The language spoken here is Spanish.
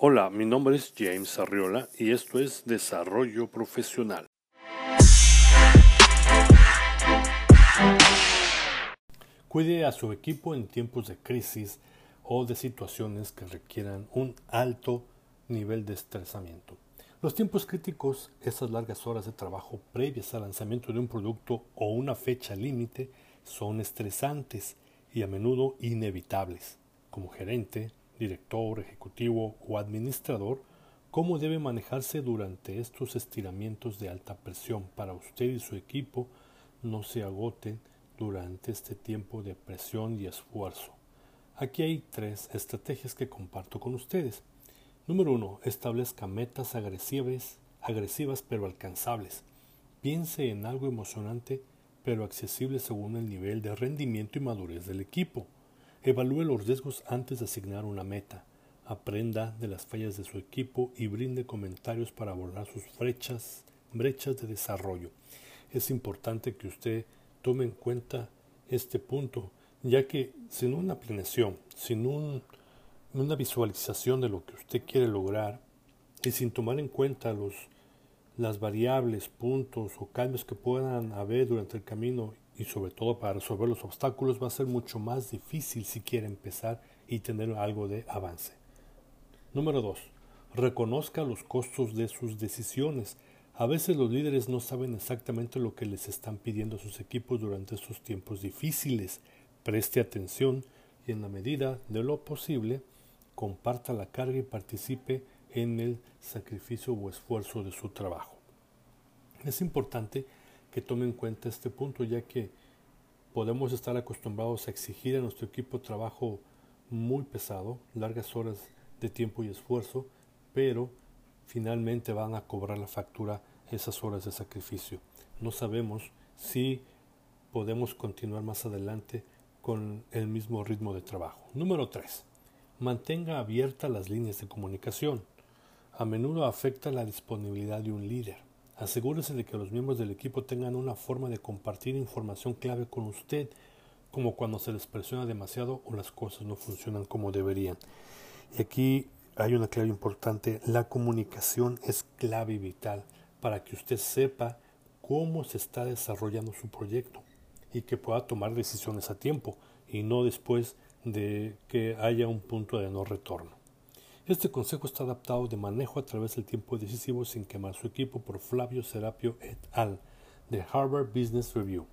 Hola, mi nombre es James Arriola y esto es Desarrollo Profesional. Cuide a su equipo en tiempos de crisis o de situaciones que requieran un alto nivel de estresamiento. Los tiempos críticos, esas largas horas de trabajo previas al lanzamiento de un producto o una fecha límite, son estresantes y a menudo inevitables. Como gerente, director, ejecutivo o administrador, cómo debe manejarse durante estos estiramientos de alta presión para usted y su equipo no se agoten durante este tiempo de presión y esfuerzo. Aquí hay tres estrategias que comparto con ustedes. Número uno, establezca metas agresivas, agresivas pero alcanzables. Piense en algo emocionante pero accesible según el nivel de rendimiento y madurez del equipo. Evalúe los riesgos antes de asignar una meta. Aprenda de las fallas de su equipo y brinde comentarios para abordar sus brechas, brechas de desarrollo. Es importante que usted tome en cuenta este punto, ya que sin una planeación, sin una visualización de lo que usted quiere lograr y sin tomar en cuenta los, las variables, puntos o cambios que puedan haber durante el camino y sobre todo para resolver los obstáculos va a ser mucho más difícil si quiere empezar y tener algo de avance. Número 2. Reconozca los costos de sus decisiones. A veces los líderes no saben exactamente lo que les están pidiendo a sus equipos durante estos tiempos difíciles. Preste atención y en la medida de lo posible comparta la carga y participe en el sacrificio o esfuerzo de su trabajo. Es importante que tome en cuenta este punto, ya que podemos estar acostumbrados a exigir a nuestro equipo trabajo muy pesado, largas horas de tiempo y esfuerzo, pero finalmente van a cobrar la factura esas horas de sacrificio. No sabemos si podemos continuar más adelante con el mismo ritmo de trabajo. Número 3. Mantenga abiertas las líneas de comunicación. A menudo afecta la disponibilidad de un líder. Asegúrese de que los miembros del equipo tengan una forma de compartir información clave con usted, como cuando se les presiona demasiado o las cosas no funcionan como deberían. Y aquí hay una clave importante, la comunicación es clave y vital para que usted sepa cómo se está desarrollando su proyecto y que pueda tomar decisiones a tiempo y no después de que haya un punto de no retorno. Este consejo está adaptado de manejo a través del tiempo decisivo sin quemar su equipo por Flavio Serapio et al. de Harvard Business Review.